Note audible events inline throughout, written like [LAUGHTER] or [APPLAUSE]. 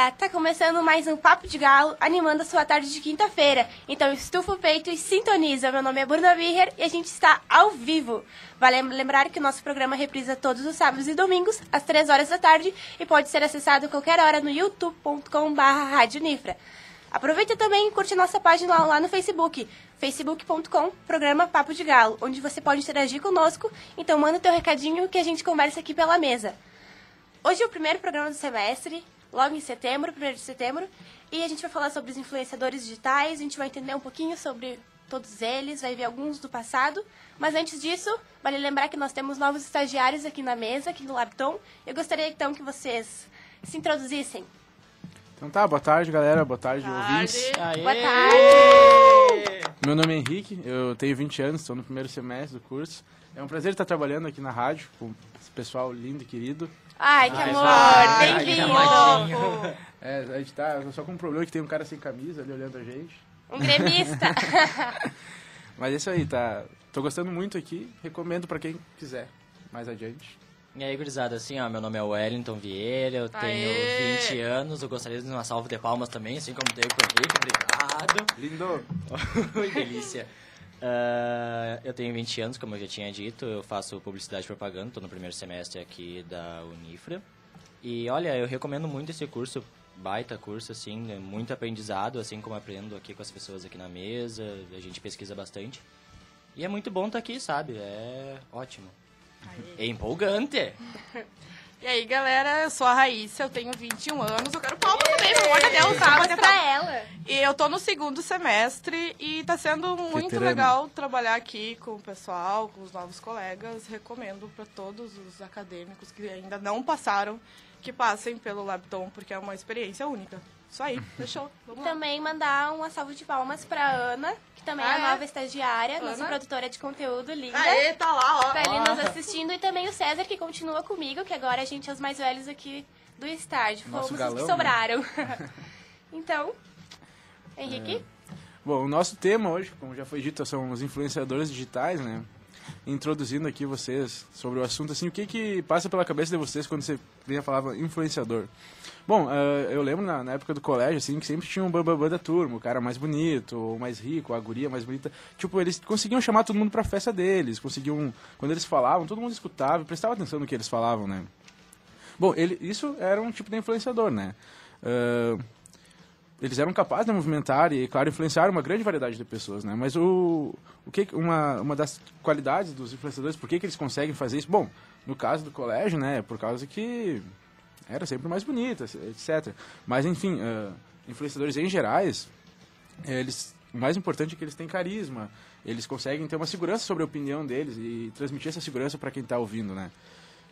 galera! Tá começando mais um Papo de Galo, animando a sua tarde de quinta-feira. Então estufa o peito e sintoniza. Meu nome é Bruna Birrer e a gente está ao vivo. Vale lembrar que o nosso programa reprisa todos os sábados e domingos, às 3 horas da tarde, e pode ser acessado a qualquer hora no youtube.com.br. Aproveita também e curte nossa página lá no Facebook, facebook.com, programa Papo de Galo, onde você pode interagir conosco. Então manda teu recadinho que a gente conversa aqui pela mesa. Hoje é o primeiro programa do semestre, logo em setembro, 1 de setembro, e a gente vai falar sobre os influenciadores digitais, a gente vai entender um pouquinho sobre todos eles, vai ver alguns do passado, mas antes disso, vale lembrar que nós temos novos estagiários aqui na mesa, aqui no Labton. Eu gostaria então que vocês se introduzissem. Então tá, boa tarde galera, boa tarde, tarde. ouvintes. Aê. Boa tarde! Meu nome é Henrique, eu tenho 20 anos, estou no primeiro semestre do curso. É um prazer estar trabalhando aqui na rádio com esse pessoal lindo e querido. Ai, que amor! Bem-vindo! É, a gente tá só com um problema que tem um cara sem camisa ali olhando a gente. Um gremista! [LAUGHS] Mas é isso aí, tá? Tô gostando muito aqui, recomendo pra quem quiser mais adiante. E aí, gurizada, assim, ó, meu nome é Wellington Vieira, eu tenho Aê! 20 anos, eu gostaria de dar uma salva de palmas também, assim como tenho com o Henrique, obrigado. Lindo! [LAUGHS] Oi, delícia. Ah, eu tenho 20 anos, como eu já tinha dito, eu faço publicidade e propaganda, estou no primeiro semestre aqui da Unifra. E olha, eu recomendo muito esse curso, baita curso, assim, é muito aprendizado, assim como aprendo aqui com as pessoas aqui na mesa, a gente pesquisa bastante. E é muito bom estar aqui, sabe? É ótimo. É empolgante. [LAUGHS] E aí, galera, eu sou a Raíssa, eu tenho 21 anos. Eu quero palmas também, pelo amor de Deus, tá? Palmas pra ela! E eu tô no segundo semestre e tá sendo muito Veterana. legal trabalhar aqui com o pessoal, com os novos colegas. Recomendo para todos os acadêmicos que ainda não passaram, que passem pelo Labton, porque é uma experiência única. Isso aí, fechou. Vamos lá. Também mandar uma salva de palmas pra Ana, que também é Ah, a é? nova estagiária, nossa Ana? produtora de conteúdo linda. Aê, tá lá, ó. Tá ali nos assistindo. E também o César, que continua comigo, que agora a gente é os mais velhos aqui do estádio. Nosso Fomos os galão, que né? sobraram. [LAUGHS] então, Henrique, Bom, o nosso tema hoje, como já foi dito, são os influenciadores digitais, né? Introduzindo aqui vocês sobre o assunto, assim, o que que passa pela cabeça de vocês quando você vem a palavra influenciador? Bom, eh, eu lembro na, na época do colégio, assim, que sempre tinha um bambambam da turma, o cara mais bonito, ou mais rico, a guria mais bonita. Tipo, eles conseguiam chamar todo mundo pra festa deles, conseguiam, quando eles falavam, todo mundo escutava e prestava atenção no que eles falavam, né? Bom, ele, isso era um tipo de influenciador, né? Ah, eles eram capazes de movimentar e, claro, influenciar uma grande variedade de pessoas, né? Mas o, o que uma, uma das qualidades dos influenciadores, por que, que eles conseguem fazer isso? Bom, no caso do colégio, né? é Por causa que era sempre mais bonita, etc. Mas, enfim, ah, influenciadores em gerais, eles, o mais importante é que eles têm carisma. Eles conseguem ter uma segurança sobre a opinião deles e transmitir essa segurança para quem está ouvindo, né?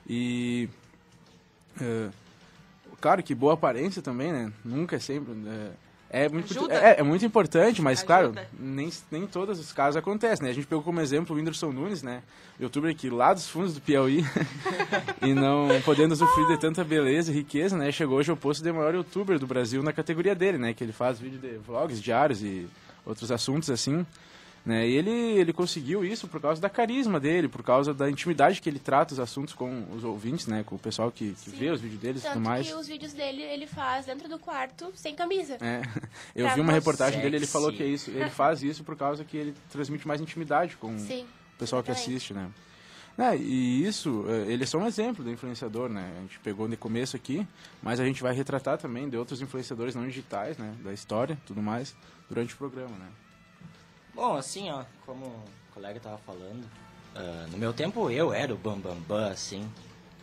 E... ah, claro que boa aparência também, né? Nunca é sempre. né? É muito, é, é muito importante, mas claro, Ajuda. nem, nem todos os casos acontecem, né? A gente pegou como exemplo o Whindersson Nunes, né? Youtuber aqui lá dos fundos do Piauí [LAUGHS] e não podendo usufruir de tanta beleza e riqueza, né? Chegou hoje ao posto de maior youtuber do Brasil na categoria dele, né? Que ele faz vídeo de vlogs diários e outros assuntos assim. Né? E ele, ele conseguiu isso por causa da carisma dele, por causa da intimidade que ele trata os assuntos com os ouvintes, né? Com o pessoal que, que Sim. vê os vídeos deles e tudo mais. que os vídeos dele ele faz dentro do quarto, sem camisa. É. [LAUGHS] Eu Pra vi uma reportagem dele, ele Sexy. falou que é isso, ele faz isso por causa que ele transmite mais intimidade com Sim. o pessoal que exatamente. assiste, né? É, e isso, eh, ele é só um exemplo do influenciador, né? A gente pegou de começo aqui, mas a gente vai retratar também de outros influenciadores não digitais, né? Da história, tudo mais, durante o programa, né? Bom, assim, ó, como o colega tava falando, ah, no meu tempo eu era o Bambambam, Bam, Bam, assim.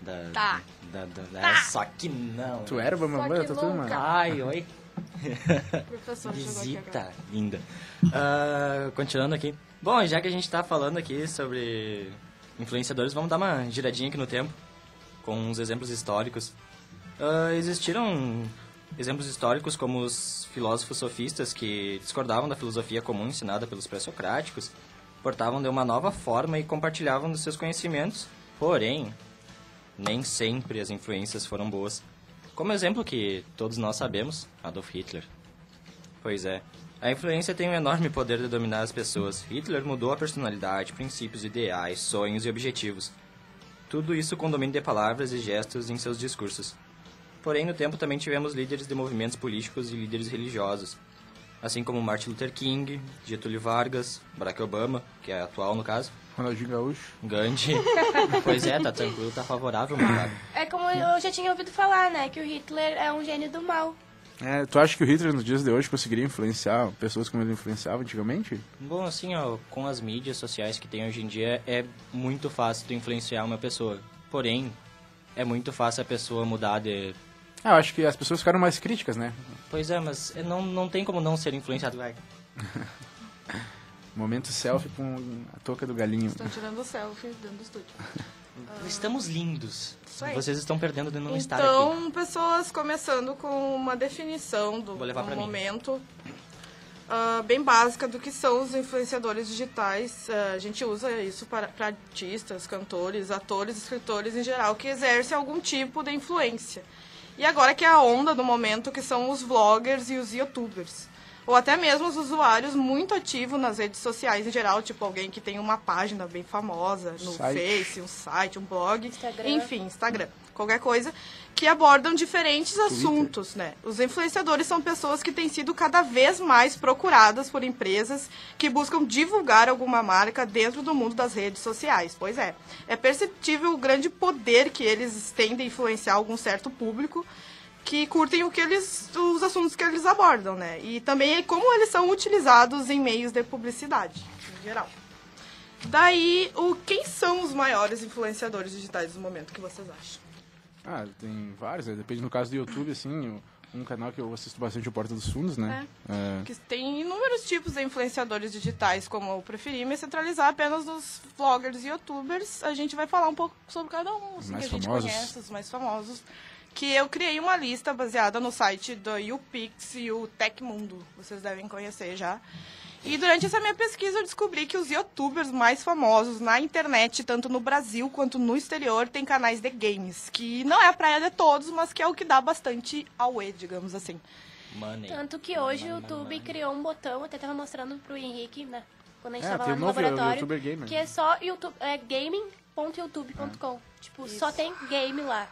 Da, Tá. Da, da- da- Só que não. Tu era Bambambam, que tá tudo mal. Ai, oi. O [LAUGHS] professor Visita, linda. Ah, continuando aqui. Bom, já que a gente tá falando aqui sobre influenciadores, vamos dar uma giradinha aqui no tempo, com uns exemplos históricos. Ah, existiram exemplos históricos como os filósofos sofistas que discordavam da filosofia comum ensinada pelos pré-socráticos, portavam de uma nova forma e compartilhavam dos seus conhecimentos, porém, nem sempre as influências foram boas. Como exemplo que todos nós sabemos, Adolf Hitler. Pois é. A influência tem um enorme poder de dominar as pessoas. Hitler mudou a personalidade, princípios, ideais, sonhos e objetivos. Tudo isso com domínio de palavras e gestos em seus discursos. Porém, no tempo também tivemos líderes de movimentos políticos e líderes religiosos, assim como Martin Luther King, Getúlio Vargas, Barack Obama, que é atual no caso, Ronaldinho Gaúcho. Gandhi. [LAUGHS] pois é, tá tranquilo, tá favorável, meu É como eu já tinha ouvido falar, né? Que o Hitler é um gênio do mal. É, tu acha que o Hitler nos dias de hoje conseguiria influenciar pessoas como ele influenciava antigamente? Bom, assim, ó, com as mídias sociais que tem hoje em dia, é muito fácil tu influenciar uma pessoa. Porém, é muito fácil a pessoa mudar de... Ah, eu acho que as pessoas ficaram mais críticas, né? Pois é, mas não, não tem como não ser influenciado. Vai. [LAUGHS] Momento selfie com a touca do galinho. Estão tirando selfie dentro do estúdio. [LAUGHS] Estamos lindos. Vocês estão perdendo de não estar aqui. Então, pessoas começando com uma definição do, Vou levar do pra mim. momento ah, bem básica do que são os influenciadores digitais. Ah, a gente usa isso para, para artistas, cantores, atores, escritores em geral que exercem algum tipo de influência. E agora que é a onda do momento, que são os vloggers e os youtubers. Ou até mesmo os usuários muito ativos nas redes sociais em geral, tipo alguém que tem uma página bem famosa no Site. Face, um site, um blog, Instagram. enfim, Instagram, qualquer coisa, que abordam diferentes assuntos, né? Os influenciadores são pessoas que têm sido cada vez mais procuradas por empresas que buscam divulgar alguma marca dentro do mundo das redes sociais. Pois é, é perceptível o grande poder que eles têm de influenciar algum certo público que curtem o que eles, os assuntos que eles abordam, né? E também é como eles são utilizados em meios de publicidade, em geral. Daí, o, quem são os maiores influenciadores digitais do momento que vocês acham? Ah, tem vários, né? Depende no caso do YouTube, assim, um canal que eu assisto bastante é o Porta dos Fundos, né? É. Que tem inúmeros tipos de influenciadores digitais, como eu preferi me centralizar apenas nos vloggers e youtubers. A gente vai falar um pouco sobre cada um, assim, Mais que a gente famosos. conhece, os mais famosos. Que eu criei uma lista baseada no site do YouPix e o Tecmundo. Vocês devem conhecer já. E durante essa minha pesquisa eu descobri que os youtubers mais famosos na internet, tanto no Brasil quanto no exterior, têm canais de games. Que não é a praia de todos, mas que é o que dá bastante auê, digamos assim. Money. Tanto que hoje o YouTube criou um botão, até tava mostrando pro Henrique, né? Quando a gente É, tava lá no novo laboratório. Que é só YouTube, é gaming.youtube.com. Tipo, só tem game lá.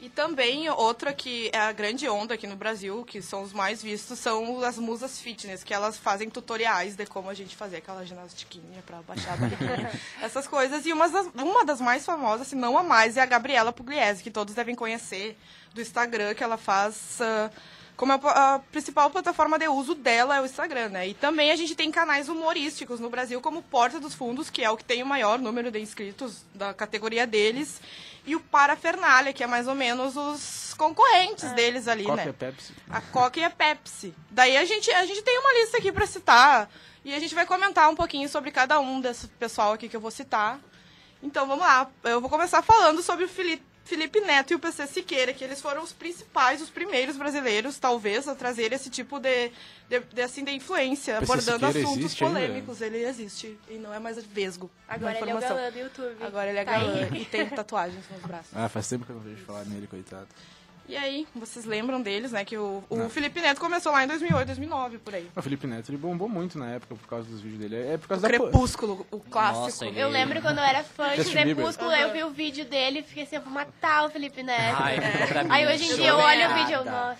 E também outra que é a grande onda aqui no Brasil, que são os mais vistos, são as musas fitness, que elas fazem tutoriais de como a gente fazer aquela ginastiquinha pra baixar a barriguinha, [LAUGHS] essas coisas. E uma das, uma das mais famosas, se não a mais, é a Gabriela Pugliese, que todos devem conhecer do Instagram, que ela faz... ah, como a, a principal plataforma de uso dela é o Instagram, né? E também a gente tem canais humorísticos no Brasil, como Porta dos Fundos, que é o que tem o maior número de inscritos da categoria deles, e o Parafernália, que é mais ou menos os concorrentes deles ali, Coca né? e Pepsi. A Coca e a Pepsi. Daí a gente, a gente tem uma lista aqui pra citar e a gente vai comentar um pouquinho sobre cada um desse pessoal aqui que eu vou citar. Então vamos lá. Eu vou começar falando sobre o Felipe, Felipe Neto e o PC Siqueira, que eles foram os principais, os primeiros brasileiros, talvez, a trazer esse tipo de, de, de, assim, de influência, PC abordando Siqueira assuntos ainda? polêmicos. Ele existe e não é mais vesgo. Agora ele é o galã do YouTube. Agora ele é Tá galã aí. e tem tatuagens nos braços. Ah, faz tempo que eu não vejo falar nele, coitado. E aí, vocês lembram deles, né? Que o, o Felipe Neto começou lá em 2008, 2009, por aí. O Felipe Neto, ele bombou muito na época por causa dos vídeos dele. É por O causa da... po- Crepúsculo, o clássico. Nossa, ele- Eu lembro quando eu era fã de. Crepúsculo, eu vi o vídeo dele e fiquei assim, eu vou matar o Felipe Neto. Ai, mim. Aí hoje em dia eu olho o vídeo e eu, nossa,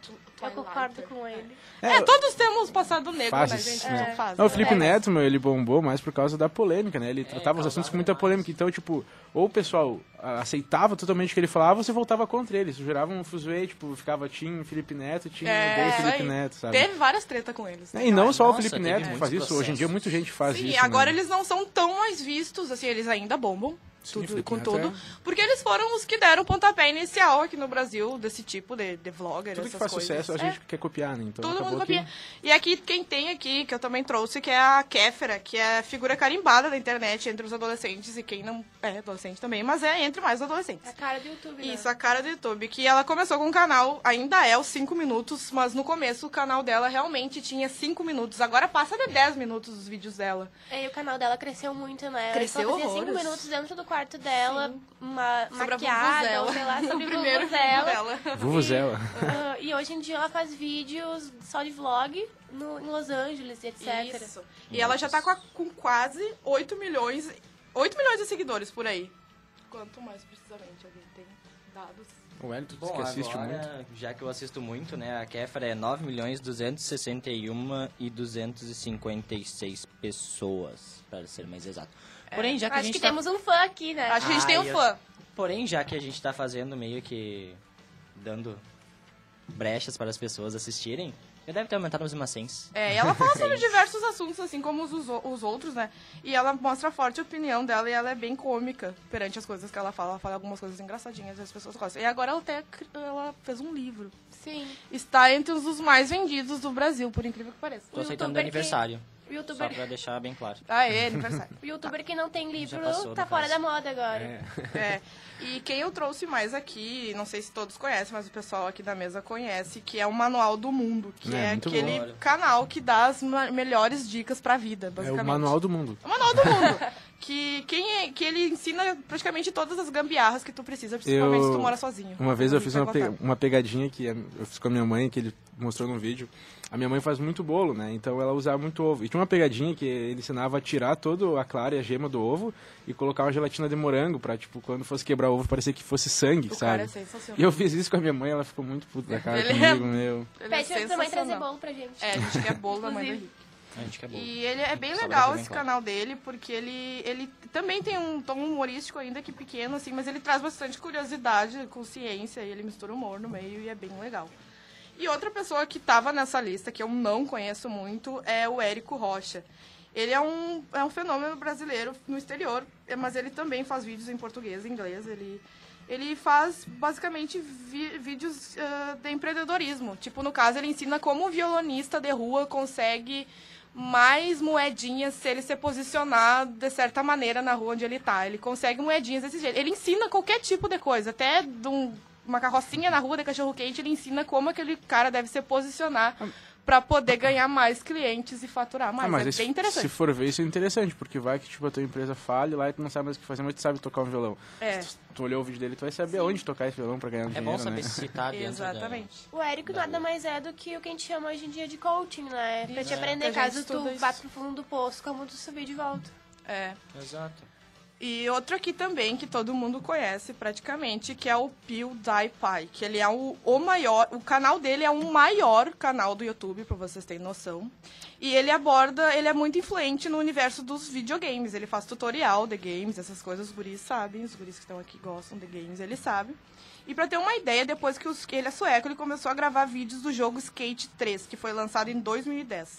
tu, eu concordo com ele. É, todos temos passado negro, Fases, né, gente? né? Não faz. Não, o Felipe É. Neto, meu, ele bombou mais por causa da polêmica, né? Ele tratava os assuntos com muita polêmica. Então, tipo, ou o pessoal ah, aceitava totalmente o que ele falava, ou você voltava contra ele. Isso gerava um fuzuê, tipo, ficava Tim Felipe Neto, Tim É, Felipe aí. Neto, sabe? Teve várias tretas com eles. E não só o Nossa, Felipe teve Neto que faz isso. Hoje em dia, muita gente faz Sim, isso. agora né? eles não são tão mais vistos, assim, eles ainda bombam. Tudo, com tudo. é- Porque eles foram os que deram o pontapé inicial aqui no Brasil desse tipo de, de vlogger, Tudo que essas faz coisas. sucesso, a É. gente quer copiar, né? Então, Todo mundo que- copia. E aqui, quem tem aqui, que eu também trouxe, que é a Kéfera, que é figura carimbada da internet entre os adolescentes e quem não é adolescente também, mas é entre mais adolescentes. É a cara do YouTube, né? Isso, a cara do YouTube. Que ela começou com um canal, ainda é os 5 minutos, mas no começo o canal dela realmente tinha 5 minutos. Agora passa de 10 minutos os vídeos dela. E o canal dela cresceu muito, né? Cresceu horrores. minutos dentro do quarto dela, uma Sobre a maquiada, ou sei lá, sobre [LAUGHS] vuvuzela. dela. Vuvuzela. Ah, e hoje em dia ela faz vídeos só de vlog no, em Los Angeles, etc. Isso. E ela já tá com, a- com quase 8 milhões, 8 milhões de seguidores por aí. Quanto mais precisamente alguém tem dados? O Wellington, Bom, que assiste agora, muito. já que eu assisto muito, né, a Kéfera é 9 milhões 261 e 256 pessoas, para ser mais exato. Porém, já que a Acho gente que tá... temos um fã aqui, né? Acho que a gente tem um eu- fã. Porém, já que a gente tá fazendo meio que dando brechas para as pessoas assistirem, já deve ter aumentado uns macens. É, e ela fala [LAUGHS] sobre diversos assuntos, assim como os, os outros, né? E ela mostra a forte opinião dela e ela é bem cômica perante as coisas que ela fala. Ela fala algumas coisas engraçadinhas e as pessoas gostam. E agora ela até ela fez um livro. Sim. Está entre os dos mais vendidos do Brasil, por incrível que pareça. Tô O aceitando do aniversário, O só youtuber, pra deixar bem claro. [LAUGHS] Ah, é, aniversário. o youtuber que não tem livro tá fora caso. da moda agora. É. É. E quem eu trouxe mais aqui, não sei se todos conhecem, mas o pessoal aqui da mesa conhece, que é o Manual do Mundo, que É, é, aquele bom. canal que dá as melhores dicas pra vida, É basicamente. o manual do mundo. O Manual do Mundo. que, quem é- que ele ensina praticamente todas as gambiarras que tu precisa, principalmente Eu- se tu mora sozinho. Uma vez eu Ele fiz uma, pe- uma pegadinha que eu fiz com a minha mãe, que ele mostrou num vídeo. A minha mãe faz muito bolo, né? Então ela usava muito ovo. E tinha uma pegadinha que ele ensinava a tirar toda a clara e a gema do ovo e colocar uma gelatina de morango pra, tipo, quando fosse quebrar o ovo, parecer que fosse sangue, O sabe? cara é sensacional. E eu fiz isso com a minha mãe, ela ficou muito puta da cara Ele comigo, é- meu. Ele é Pede pra tua mãe trazer bolo pra gente. É, a gente quer bolo da mãe do Inclusive. Henrique. A gente quer bom. E ele é bem legal esse claro. canal dele, porque ele, ele também tem um tom humorístico ainda que pequeno, assim, mas ele traz bastante curiosidade com ciência e ele mistura humor no meio e é bem legal. E outra pessoa que estava nessa lista, que eu não conheço muito, é o Érico Rocha. Ele é um, é um fenômeno brasileiro no exterior, mas ele também faz vídeos em português e inglês. Ele, ele faz basicamente vi- vídeos ah, de empreendedorismo. Tipo, no caso, ele ensina como um violonista de rua consegue mais moedinhas se ele se posicionar de certa maneira na rua onde ele tá. Ele consegue moedinhas desse jeito. Ele ensina qualquer tipo de coisa, até de um- uma carrocinha na rua de cachorro quente, ele ensina como aquele cara deve se posicionar pra poder ganhar mais clientes e faturar mais. Ah, mas é esse- bem interessante. se for ver, isso é interessante, porque vai que tipo, a tua empresa fale lá e tu não sabe mais o que fazer, mas tu sabe tocar um violão. É. Se tu, tu olhou o vídeo dele, tu vai saber onde tocar esse violão pra ganhar um É dinheiro, bom saber né? se tá dentro Exatamente. O Érico nada mais é do que o que a gente chama hoje em dia de coaching, né? Pra te É. aprender, gente caso tu vá pro fundo do poço, como tu subir de volta. É. Da... Exato. E outro aqui também que todo mundo conhece praticamente, que é o PewDiePie, que ele é o, o maior, o canal dele é o maior canal do YouTube, pra vocês terem noção. E ele aborda, ele é muito influente no universo dos videogames, ele faz tutorial de games, essas coisas, os guris sabem, os guris que estão aqui gostam de games, ele sabe. E pra ter uma ideia, depois que os- que ele é sueco, ele começou a gravar vídeos do jogo Skate 3, que foi lançado em 2010.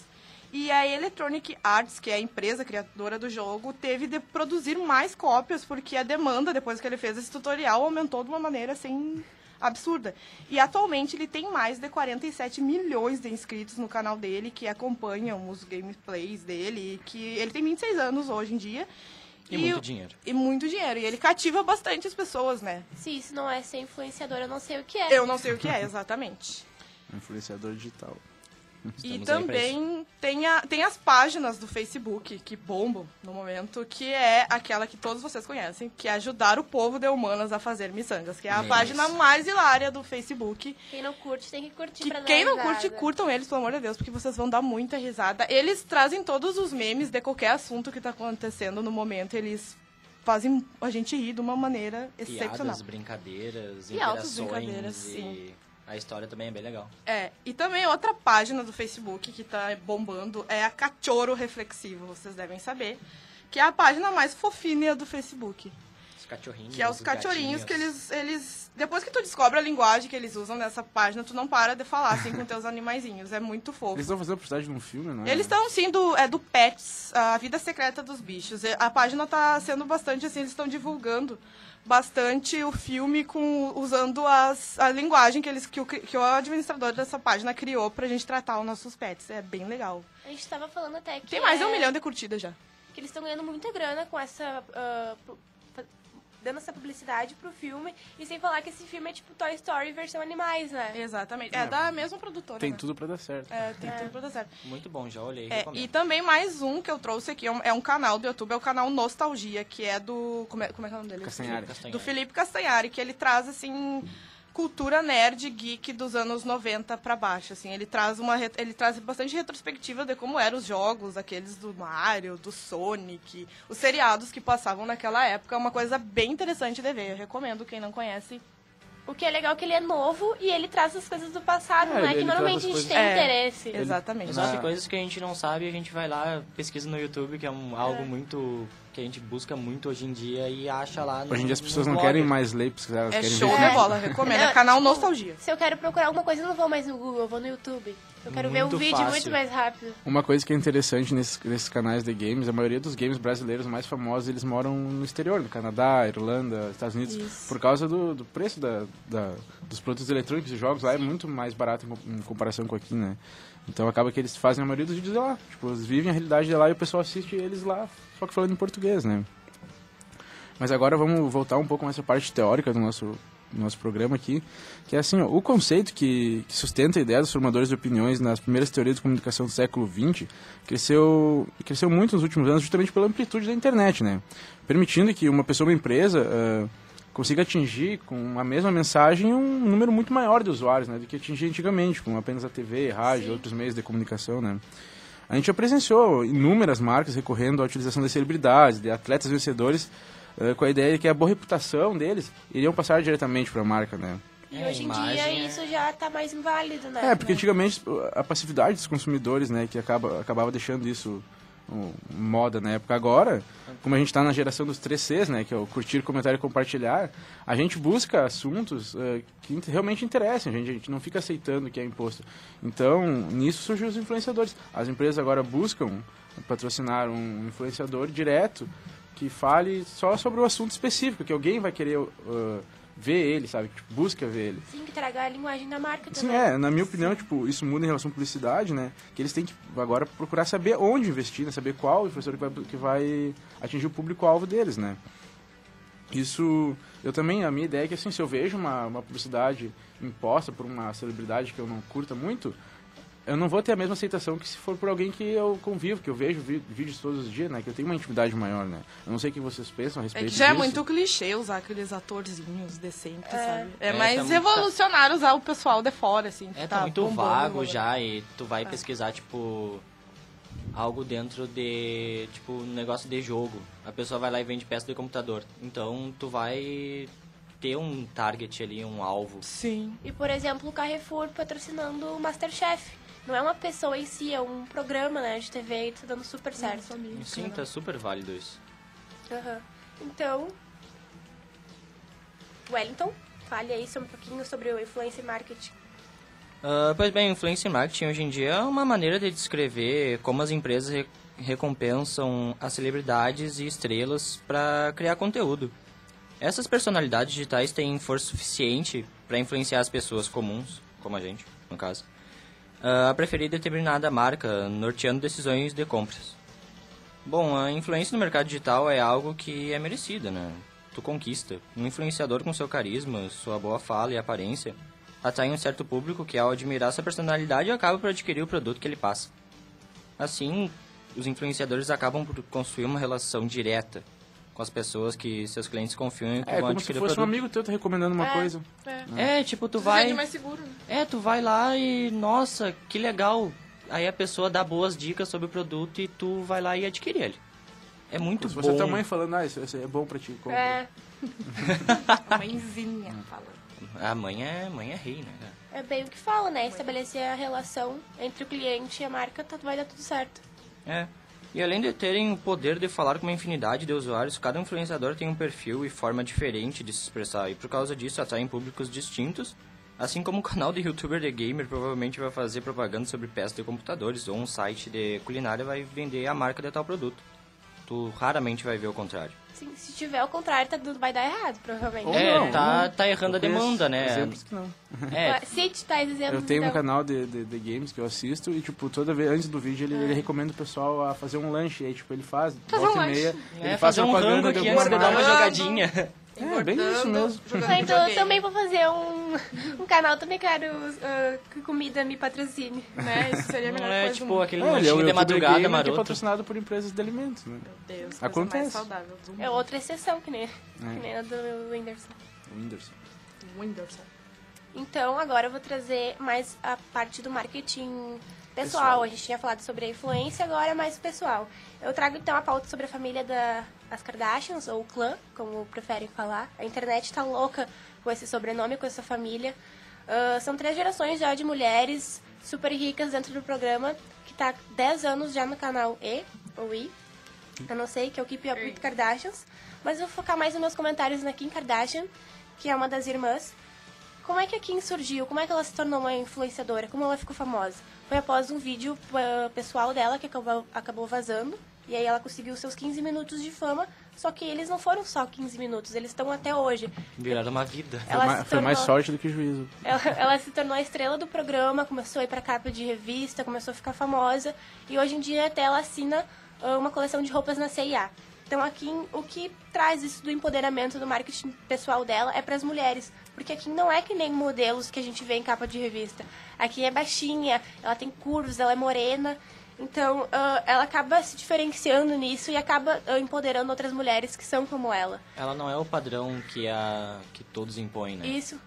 E a Electronic Arts, que é a empresa criadora do jogo, teve de produzir mais cópias, porque a demanda, depois que ele fez esse tutorial, aumentou de uma maneira assim absurda. E atualmente ele tem mais de 47 milhões de inscritos no canal dele, que acompanham os gameplays dele, que ele tem 26 anos hoje em dia. E muito dinheiro. E muito dinheiro. E ele cativa bastante as pessoas, né? Se isso não é ser influenciador, eu não sei o que é. Eu não sei o que é, exatamente. Influenciador digital. [LAUGHS] E Estamos pra também tem, a, tem as páginas do Facebook que bombam no momento, que é aquela que todos vocês conhecem, que é ajudar o povo de humanas a fazer miçangas, que é a Memes. página mais hilária do Facebook. Quem não curte tem que curtir Que pra dar quem não risada. curte, curtam eles, pelo amor de Deus, porque vocês vão dar muita risada. Eles trazem todos os memes de qualquer assunto que tá acontecendo no momento, eles fazem a gente rir de uma maneira excepcional. Piadas, brincadeiras, E altas interações brincadeiras, e sim. A história também é bem legal. É, e também outra página do Facebook que tá bombando é a Cachorro Reflexivo, vocês devem saber. Que é a página mais fofinha do Facebook. Os cachorrinhos. Que é os os cachorrinhos gatinhos. que eles, eles. Depois que tu descobre a linguagem que eles usam nessa página, tu não para de falar assim com teus [LAUGHS] animaizinhos. É muito fofo. Eles estão fazendo a postagem de um filme, não é? Eles estão sim do, é do Pets, a vida secreta dos bichos. A página tá sendo bastante assim, eles estão divulgando bastante o filme com usando as, a linguagem que eles que o, que o administrador dessa página criou pra gente tratar os nossos pets. É bem legal. A gente tava falando até que Tem mais de um é- milhão de curtidas já. que eles estão ganhando muita grana com essa. fa- dando essa publicidade pro filme. E sem falar que esse filme é tipo Toy Story versão animais, né? Exatamente. É, É. da mesma produtora. Tem né? tudo pra dar certo. É, tem tudo pra dar certo. Muito bom, já olhei. É, e também mais um que eu trouxe aqui, é um, é um canal do YouTube, é o canal Nostalgia, que é do. Como é, como é que é o nome dele? Castanhari. Castanhari. do Felipe Castanhari, que ele traz assim cultura nerd geek dos anos 90 pra baixo, assim. Ele traz uma ele traz bastante retrospectiva de como eram os jogos, aqueles do Mario, do Sonic, os seriados que passavam naquela época, é uma coisa bem interessante de ver. Eu recomendo quem não conhece O que é legal é que ele é novo e ele traz as coisas do passado, É, não é ele que normalmente a gente coisas- tem É. interesse. Exatamente. Exato, coisas que a gente não sabe, a gente vai lá, pesquisa no YouTube, que é um, algo muito que a gente busca muito hoje em dia e acha lá no Hoje em dia as pessoas não blog. querem mais ler, porque elas É querem show ver de vídeo. [LAUGHS] bola, recomendo. É canal tipo, Nostalgia. Se eu quero procurar alguma coisa, eu não vou mais no Google, eu vou no YouTube. Eu quero ver Muito um vídeo fácil. muito mais rápido. Uma coisa que é interessante nesses, nesses canais de games, a maioria dos games brasileiros mais famosos, eles moram no exterior, no Canadá, Irlanda, Estados Unidos, Isso. por causa do, do preço da, da- dos produtos eletrônicos e jogos lá é muito mais barato em, em comparação com aqui, né? Então acaba que eles fazem a maioria dos vídeos lá, tipo, eles vivem a realidade de lá e o pessoal assiste eles lá, só que falando em português, né? Mas agora vamos voltar um pouco mais para a parte teórica do nosso, do nosso programa aqui, que é assim, ó, o conceito que, que sustenta a ideia dos formadores de opiniões nas primeiras teorias de comunicação do século XX cresceu, cresceu muito nos últimos anos justamente pela amplitude da internet, né? Permitindo que uma pessoa, uma empresa, ah, consiga atingir com a mesma mensagem um número muito maior de usuários, né? Do que atingia antigamente, com apenas a TV, rádio e outros meios de comunicação, né? A gente já presenciou inúmeras marcas recorrendo à utilização das celebridades, de atletas vencedores, eh, com a ideia de que a boa reputação deles iriam passar diretamente para a marca, né? E É, a hoje em imagem dia é- isso já tá mais inválido, né? É, porque antigamente a passividade dos consumidores, né, que acaba, acabava deixando isso moda na época. Agora, como a gente está na geração dos 3Cs, né, que é o curtir, comentar e compartilhar, a gente busca assuntos eh, que realmente interessam, a gente, a gente não fica aceitando que é imposto. Então, nisso surgiu os influenciadores. As empresas agora buscam patrocinar um influenciador direto que fale só sobre o assunto específico, que alguém vai querer uh, ver ele, sabe? Tipo, busca ver ele. Sim, que traga a linguagem da marca Sim, também. é, na minha opinião, tipo, isso muda em relação à publicidade, né? Que eles têm que agora procurar saber onde investir, né? Saber qual influenciador que vai, que vai atingir o público-alvo deles, né? Isso, eu também, a minha ideia é que assim, se eu vejo uma, uma publicidade imposta por uma celebridade que eu não curta muito, eu não vou ter a mesma aceitação que se for por alguém que eu convivo, que eu vejo vi- vídeos todos os dias, né? Que eu tenho uma intimidade maior, né? Eu não sei o que vocês pensam a É respeito que já é disso. muito clichê usar aqueles atorzinhos decentes, sabe? É, É, mais tá revolucionário usar o pessoal de fora, assim. É, tá tá muito bombando vago agora. já e tu vai pesquisar, tipo, algo dentro de, tipo, um negócio de jogo. A pessoa vai lá e vende peça de computador. Então, tu vai ter um target ali, um alvo. Sim. E, por exemplo, o Carrefour patrocinando o Masterchef. Não é uma pessoa em si, é um programa né, de TV e tá dando super certo. Sim, tá super válido isso. Aham. Então, Wellington, fale aí um pouquinho sobre o influencer marketing. Ah, pois bem, influencer marketing hoje em dia é uma maneira de descrever como as empresas re- recompensam as celebridades e estrelas para criar conteúdo. Essas personalidades digitais têm força suficiente para influenciar as pessoas comuns, como a gente, no caso, a preferir determinada marca, norteando decisões de compras. Bom, a influência no mercado digital é algo que é merecida, né? Tu conquista. Um influenciador com seu carisma, sua boa fala e aparência atrai um certo público que, ao admirar sua personalidade, acaba por adquirir o produto que ele passa. Assim, os influenciadores acabam por construir uma relação direta com as pessoas que seus clientes confiam e que É vão como se fosse um amigo teu tá recomendando uma É. coisa. É. É, tipo, tu vai... mais seguro, né? É, tu vai lá e, nossa, que legal. Aí a pessoa dá boas dicas sobre o produto e tu vai lá e adquire ele. É muito Se bom. você é tua mãe falando, ah, isso, isso é bom pra ti, compra. É, [LAUGHS] A mãezinha falando. A mãe é, mãe é rei, né? é bem o que fala, né? Estabelecer a relação entre o cliente e a marca, tá, vai dar tudo certo. É. E além de terem o poder de falar com uma infinidade de usuários, cada influenciador tem um perfil e forma diferente de se expressar, e por causa disso atraem públicos distintos, assim como o canal de youtuber de gamer provavelmente vai fazer propaganda sobre peças de computadores, ou um site de culinária vai vender a marca de tal produto. Tu raramente vai ver o contrário. Sim, se tiver ao contrário, tá, vai dar errado, provavelmente. Ou é, não, tá, tá errando a demanda, né? Exemplos que não. É, Cite tais exemplos, Eu tenho um então. canal de, de, de games que eu assisto e, tipo, toda vez antes do vídeo ele, ele recomenda o pessoal a fazer um lanche. E aí, tipo, ele faz, Fazer volta um e meia, lanche. ele é faz fazer um propaganda rango aqui antes de dar uma jogadinha. [LAUGHS] [LAUGHS] É, bem isso mesmo. então eu também vou fazer um, um canal, também quero ah, que comida me patrocine. Né? Isso seria a melhor é coisa tipo aquele É, é lanchinho de madrugada gamer que é maroto. patrocinado por empresas de alimentos, né? Meu Deus, coisa Acontece. mais saudável do mundo. É outra exceção, que nem, É. que nem a do Whindersson. O Whindersson. Whindersson. Então, agora eu vou trazer mais a parte do marketing pessoal. Pessoal. A gente tinha falado sobre a influência, agora é mais pessoal. Eu trago então a pauta sobre a família da, das Kardashians, ou clã, como preferem falar. A internet tá louca com esse sobrenome, com essa família. Ah, são três gerações já de mulheres super ricas dentro do programa, que tá 10 anos já no canal E, ou I, eu não sei, que é o Keep Up with Kardashians. Mas eu vou focar mais nos meus comentários na Kim Kardashian, que é uma das irmãs. Como é que a Kim surgiu? Como é que ela se tornou uma influenciadora? Como ela ficou famosa? Foi após um vídeo uh, pessoal dela que acabou, acabou vazando. E aí ela conseguiu seus 15 minutos de fama. Só que eles não foram só 15 minutos, eles estão até hoje. Viraram uma vida. Foi, Ela mais, se foi mais tornou- sorte do que juízo. [LAUGHS] Ela, ela se tornou a estrela do programa, começou a ir pra capa de revista, começou a ficar famosa. E hoje em dia até ela assina ah, uma coleção de roupas na CIA. Então aqui o que traz isso do empoderamento do marketing pessoal dela é para as mulheres. Porque aqui não é que nem modelos que a gente vê em capa de revista. Aqui é baixinha, ela tem curvos, ela é morena. Então ah, ela acaba se diferenciando nisso e acaba ah, empoderando outras mulheres que são como ela. Ela não é o padrão que, a, que todos impõem, né? Isso.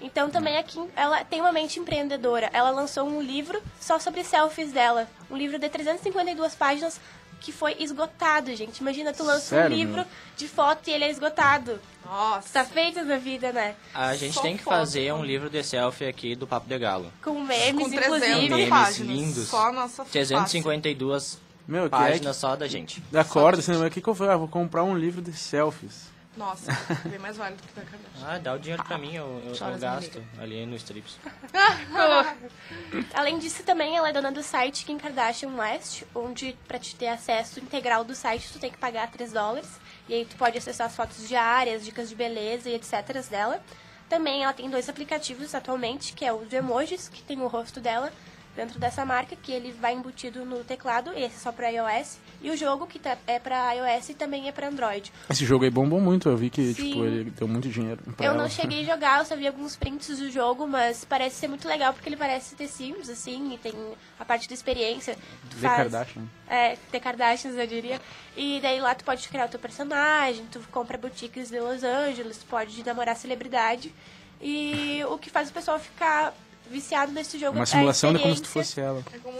Então também a Kim, ela tem uma mente empreendedora. Ela lançou um livro só sobre selfies dela. Um livro de 352 páginas que foi esgotado, gente. Imagina, tu lança Sério, um livro meu? de foto e ele é esgotado. Nossa. Tá feito na vida, né? A gente Só tem que foto. fazer um livro de selfie aqui do Papo de Galo. Com memes, Com 300 inclusive. Memes páginas. lindos. Só a nossa 352 Meu, que é páginas que... só da gente. Da corda, assim, o que, que eu vou? Ah, vou comprar um livro de selfies. Nossa, bem mais válido que da [LAUGHS] Kardashian. Ah, dá o dinheiro pra mim, eu, eu, eu gasto ali no strips. [LAUGHS] [LAUGHS] Além disso, também ela é dona do site Kim Kardashian West, onde pra te ter acesso integral do site tu tem que pagar 3 dólares. E aí tu pode acessar as fotos diárias, dicas de beleza e etc. dela. Também ela tem dois aplicativos atualmente, que é o de emojis, que tem o rosto dela dentro dessa marca, que ele vai embutido no teclado, esse é só para iOS, e o jogo que tá- é para iOS e também é para Android. Esse jogo aí bombou muito, eu vi que, Sim. tipo, ele deu muito dinheiro pra Eu ela. não cheguei a jogar, eu só vi alguns prints do jogo, mas parece ser muito legal porque ele parece ter Sims, assim, e tem a parte da experiência. Tu The faz, Kardashian. É, The Kardashians, eu diria. E daí lá tu pode criar o teu personagem, tu compra boutiques de Los Angeles, tu pode namorar celebridade. E o que faz o pessoal ficar viciado nesse jogo Uma é simulação de como se tu fosse ela. É como.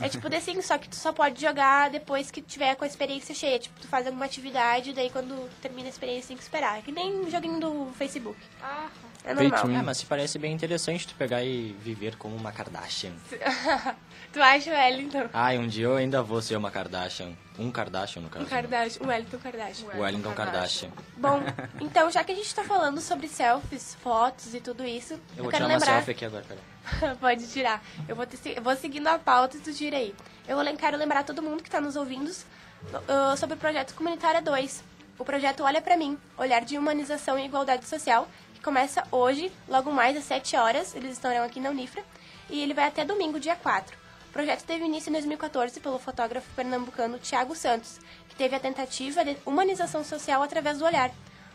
É tipo The Sims, só que tu só pode jogar depois que tiver com a experiência cheia. Tipo, tu faz alguma atividade, daí quando termina a experiência tem que esperar. É que nem joguinho do Facebook. Ah, É Pay normal. to win. Ah, mas se parece bem interessante tu pegar e viver como uma Kardashian. [LAUGHS] Tu acha o Wellington? Ai, um dia eu ainda vou ser uma Kardashian. Um Kardashian, no caso. Um Kardashian, o Wellington Kardashian. O Wellington Kardashian. Bom, então já que a gente tá falando sobre selfies, fotos e tudo isso, eu, Eu vou quero tirar uma lembrar. selfie aqui agora, pera. [LAUGHS] Pode tirar. Eu vou, eu vou seguindo a pauta e tu tira aí. Eu vou- quero lembrar todo mundo que tá nos ouvindo uh, sobre o projeto Comunitária 2. O projeto Olha Pra Mim, Olhar de Humanização e Igualdade Social, que começa hoje, logo mais às 7 horas. Eles estarão aqui na Unifra. E ele vai até domingo, dia 4. O projeto teve início em 2014 pelo fotógrafo pernambucano Tiago Santos, que teve a tentativa de humanização social através do olhar.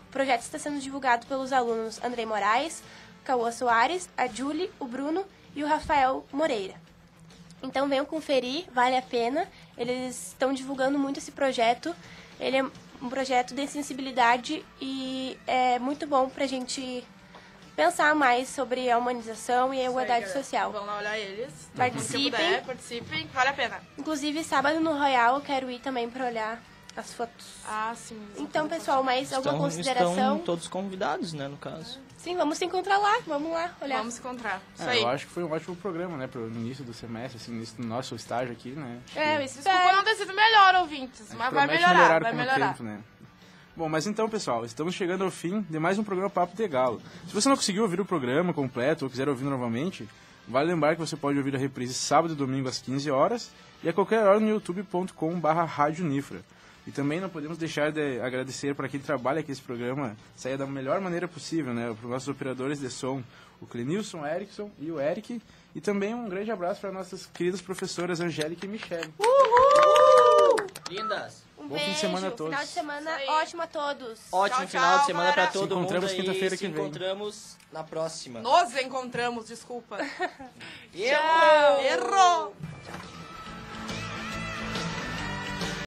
O projeto está sendo divulgado pelos alunos Andrei Moraes, Cauã Soares, a Julie, o Bruno e o Rafael Moreira. Então venham conferir, vale a pena. Eles estão divulgando muito esse projeto. Ele é um projeto de sensibilidade e é muito bom pra gente pensar mais sobre a humanização e a igualdade aí, social. Vão lá olhar eles. Participem. Se puder, participem. Vale a pena. Inclusive, sábado no Royal eu quero ir também pra olhar as fotos. Ah, sim. Então, pessoal, mais alguma Estão, consideração? estão todos convidados, né, no caso. Sim, vamos se encontrar lá. Vamos lá olhar. Vamos se encontrar. Isso É, aí. eu acho que foi um ótimo programa, né, pro início do semestre, assim, início do nosso estágio aqui, né. Acho É, eu que- Desculpa espero. não ter sido melhor, ouvintes. Mas vai melhorar, vai melhorar. tempo, né. Bom, mas então, pessoal, estamos chegando ao fim de mais um programa Papo de Galo. Se você não conseguiu ouvir o programa completo ou quiser ouvir novamente, vale lembrar que você pode ouvir a reprise sábado e domingo às 15 horas e a qualquer hora no youtube.com.br radionifra. E também não podemos deixar de agradecer para quem trabalha que esse programa saia da melhor maneira possível, né? Para os nossos operadores de som, o Clenilson Erickson e o Eric. E também um grande abraço para nossas queridas professoras Angélica e Michelle. Lindas! Um Bom fim de beijo, semana a todos. Final de semana ótimo a todos. Ótimo Tchau, final de tchau, semana pra galera. todo encontramos mundo e quinta-feira que vem. encontramos na próxima. Nos encontramos, desculpa. Yeah! [LAUGHS] Errou!